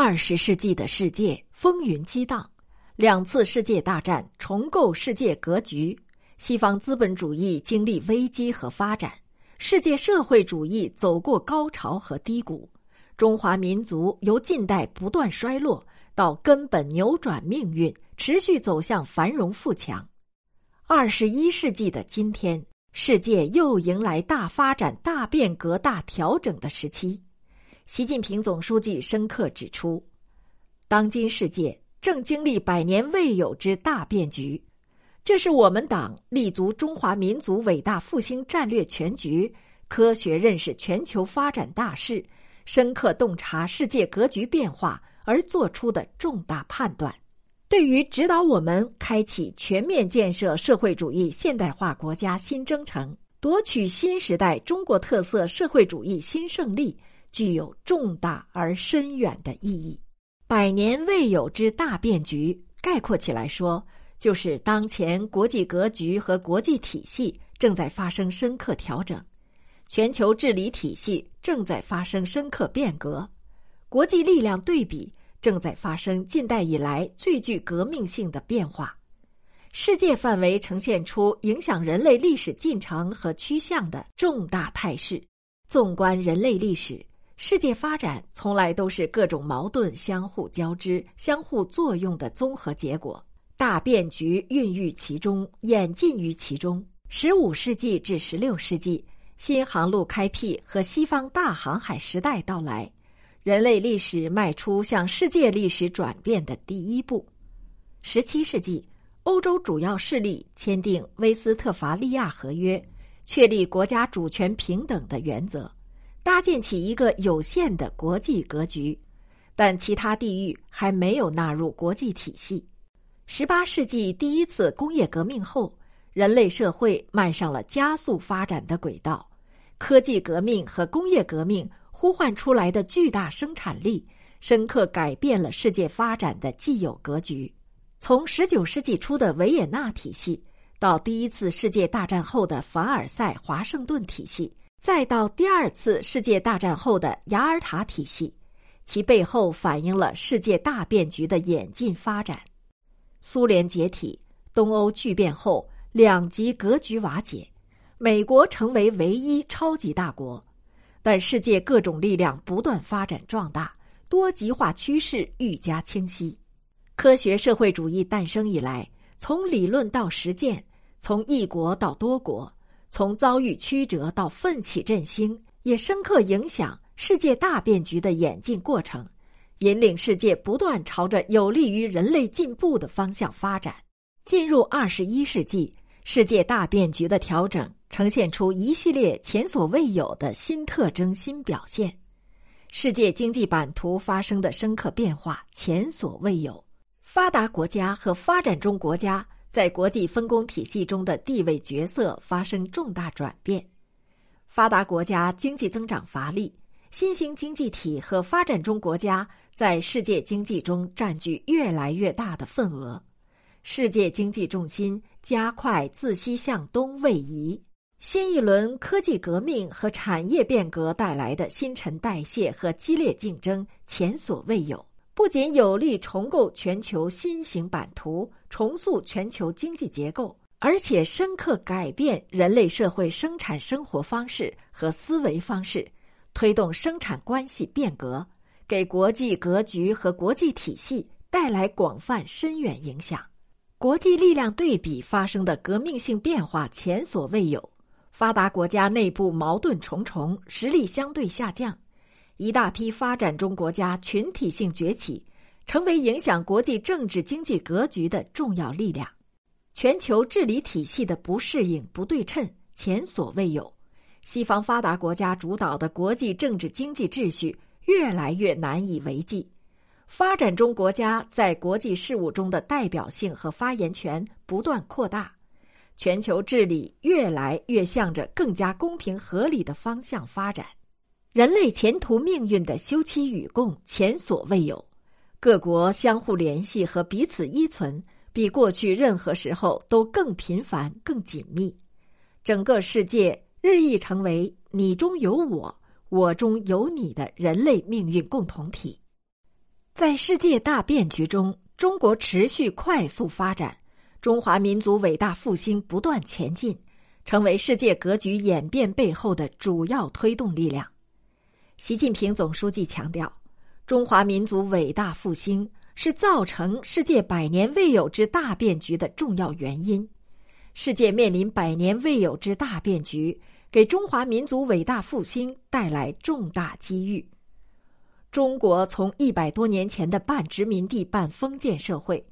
二十世纪的世界风云激荡，两次世界大战重构世界格局，西方资本主义经历危机和发展，世界社会主义走过高潮和低谷，中华民族由近代不断衰落到根本扭转命运，持续走向繁荣富强。二十一世纪的今天，世界又迎来大发展、大变革、大调整的时期。习近平总书记深刻指出，当今世界正经历百年未有之大变局，这是我们党立足中华民族伟大复兴战略全局，科学认识全球发展大势，深刻洞察世界格局变化而做出的重大判断，对于指导我们开启全面建设社会主义现代化国家新征程，夺取新时代中国特色社会主义新胜利。具有重大而深远的意义。百年未有之大变局，概括起来说，就是当前国际格局和国际体系正在发生深刻调整，全球治理体系正在发生深刻变革，国际力量对比正在发生近代以来最具革命性的变化，世界范围呈现出影响人类历史进程和趋向的重大态势。纵观人类历史。世界发展从来都是各种矛盾相互交织、相互作用的综合结果，大变局孕育其中，演进于其中。十五世纪至十六世纪，新航路开辟和西方大航海时代到来，人类历史迈出向世界历史转变的第一步。十七世纪，欧洲主要势力签订《威斯特伐利亚合约》，确立国家主权平等的原则。搭建起一个有限的国际格局，但其他地域还没有纳入国际体系。十八世纪第一次工业革命后，人类社会迈上了加速发展的轨道。科技革命和工业革命呼唤出来的巨大生产力，深刻改变了世界发展的既有格局。从十九世纪初的维也纳体系，到第一次世界大战后的凡尔赛、华盛顿体系。再到第二次世界大战后的雅尔塔体系，其背后反映了世界大变局的演进发展。苏联解体，东欧剧变后，两极格局瓦解，美国成为唯一超级大国。但世界各种力量不断发展壮大，多极化趋势愈加清晰。科学社会主义诞生以来，从理论到实践，从一国到多国。从遭遇曲折到奋起振兴，也深刻影响世界大变局的演进过程，引领世界不断朝着有利于人类进步的方向发展。进入二十一世纪，世界大变局的调整呈现出一系列前所未有的新特征、新表现，世界经济版图发生的深刻变化前所未有，发达国家和发展中国家。在国际分工体系中的地位角色发生重大转变，发达国家经济增长乏力，新兴经济体和发展中国家在世界经济中占据越来越大的份额，世界经济重心加快自西向东位移，新一轮科技革命和产业变革带来的新陈代谢和激烈竞争前所未有。不仅有力重构全球新型版图、重塑全球经济结构，而且深刻改变人类社会生产生活方式和思维方式，推动生产关系变革，给国际格局和国际体系带来广泛深远影响。国际力量对比发生的革命性变化前所未有，发达国家内部矛盾重重，实力相对下降。一大批发展中国家群体性崛起，成为影响国际政治经济格局的重要力量。全球治理体系的不适应、不对称前所未有。西方发达国家主导的国际政治经济秩序越来越难以为继，发展中国家在国际事务中的代表性和发言权不断扩大，全球治理越来越向着更加公平合理的方向发展。人类前途命运的休戚与共前所未有，各国相互联系和彼此依存比过去任何时候都更频繁、更紧密。整个世界日益成为你中有我，我中有你的人类命运共同体。在世界大变局中，中国持续快速发展，中华民族伟大复兴不断前进，成为世界格局演变背后的主要推动力量。习近平总书记强调，中华民族伟大复兴是造成世界百年未有之大变局的重要原因。世界面临百年未有之大变局，给中华民族伟大复兴带来重大机遇。中国从一百多年前的半殖民地半封建社会，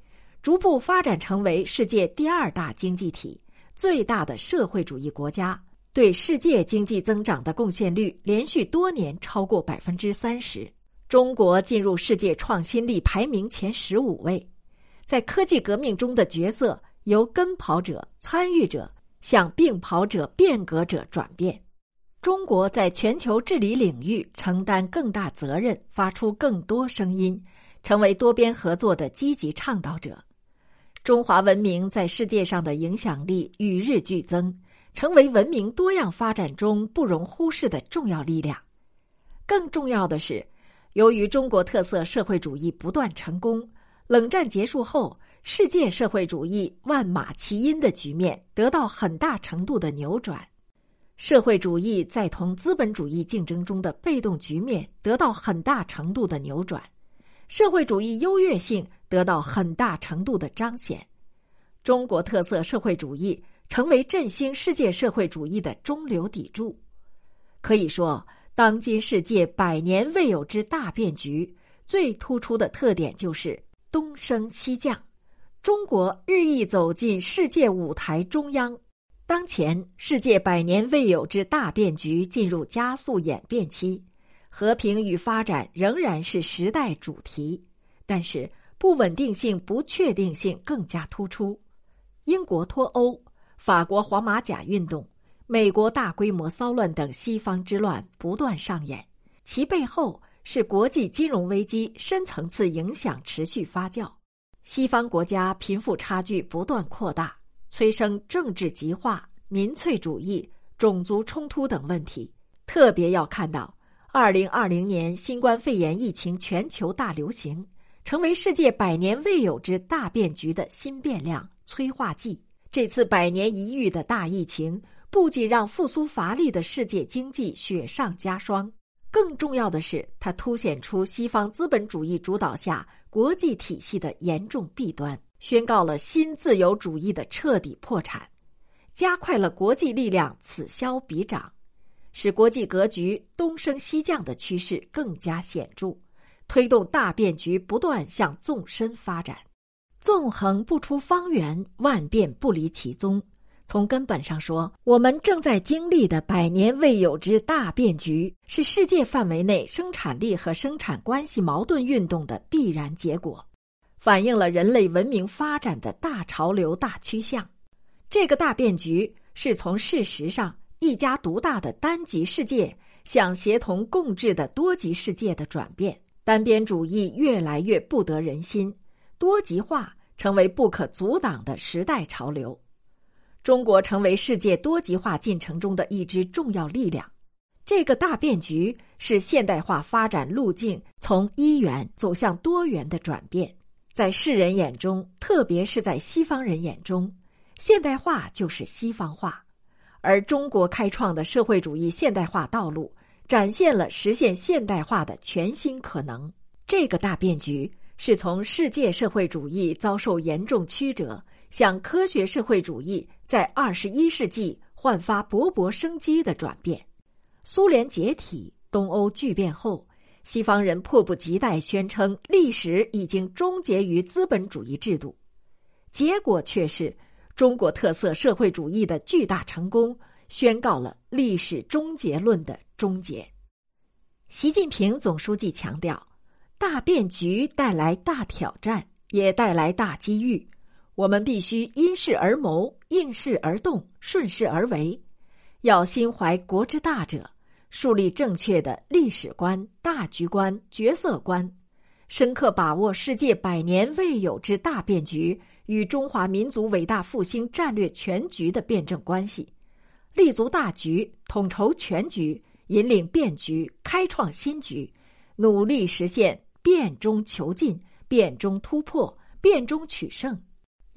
逐步发展成为世界第二大经济体、最大的社会主义国家，对世界经济增长的贡献率连续多年超过百分之三十。中国进入世界创新力排名前十五位，在科技革命中的角色由跟跑者、参与者向并跑者、变革者转变。中国在全球治理领域承担更大责任，发出更多声音，成为多边合作的积极倡导者。中华文明在世界上的影响力与日俱增，成为文明多样发展中不容忽视的重要力量。更重要的是，由于中国特色社会主义不断成功，冷战结束后，世界社会主义万马齐喑的局面得到很大程度的扭转。社会主义在同资本主义竞争中的被动局面得到很大程度的扭转，社会主义优越性得到很大程度的彰显，中国特色社会主义成为振兴世界社会主义的中流砥柱。可以说，当今世界百年未有之大变局，最突出的特点就是东升西降，中国日益走进世界舞台中央。当前世界百年未有之大变局进入加速演变期，和平与发展仍然是时代主题，但是不稳定性、不确定性更加突出。英国脱欧、法国黄马甲运动、美国大规模骚乱等西方之乱不断上演，其背后是国际金融危机深层次影响持续发酵，西方国家贫富差距不断扩大。催生政治极化、民粹主义、种族冲突等问题。特别要看到，二零二零年新冠肺炎疫情全球大流行，成为世界百年未有之大变局的新变量、催化剂。这次百年一遇的大疫情，不仅让复苏乏力的世界经济雪上加霜，更重要的是，它凸显出西方资本主义主导下国际体系的严重弊端。宣告了新自由主义的彻底破产，加快了国际力量此消彼长，使国际格局东升西降的趋势更加显著，推动大变局不断向纵深发展。纵横不出方圆，万变不离其宗。从根本上说，我们正在经历的百年未有之大变局，是世界范围内生产力和生产关系矛盾运动的必然结果。反映了人类文明发展的大潮流、大趋向。这个大变局是从事实上一家独大的单极世界向协同共治的多极世界的转变。单边主义越来越不得人心，多极化成为不可阻挡的时代潮流。中国成为世界多极化进程中的一支重要力量。这个大变局是现代化发展路径从一元走向多元的转变。在世人眼中，特别是在西方人眼中，现代化就是西方化，而中国开创的社会主义现代化道路，展现了实现现代化的全新可能。这个大变局是从世界社会主义遭受严重曲折，向科学社会主义在二十一世纪焕发勃勃生机的转变。苏联解体，东欧巨变后。西方人迫不及待宣称历史已经终结于资本主义制度，结果却是中国特色社会主义的巨大成功，宣告了历史终结论的终结。习近平总书记强调，大变局带来大挑战，也带来大机遇，我们必须因势而谋，应势而动，顺势而为，要心怀国之大者。树立正确的历史观、大局观、角色观，深刻把握世界百年未有之大变局与中华民族伟大复兴战略全局的辩证关系，立足大局，统筹全局，引领变局，开创新局，努力实现变中求进、变中突破、变中取胜。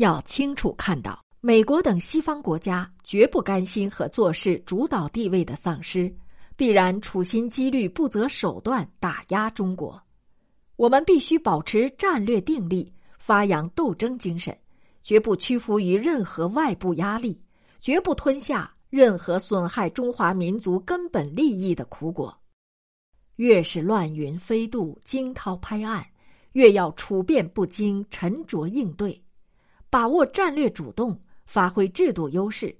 要清楚看到，美国等西方国家绝不甘心和做事主导地位的丧失，必然处心积虑、不择手段打压中国。我们必须保持战略定力，发扬斗争精神，绝不屈服于任何外部压力，绝不吞下任何损害中华民族根本利益的苦果。越是乱云飞渡、惊涛拍岸，越要处变不惊、沉着应对，把握战略主动，发挥制度优势，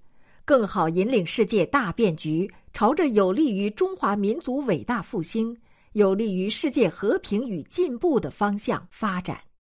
更好引领世界大变局朝着有利于中华民族伟大复兴、有利于世界和平与进步的方向发展。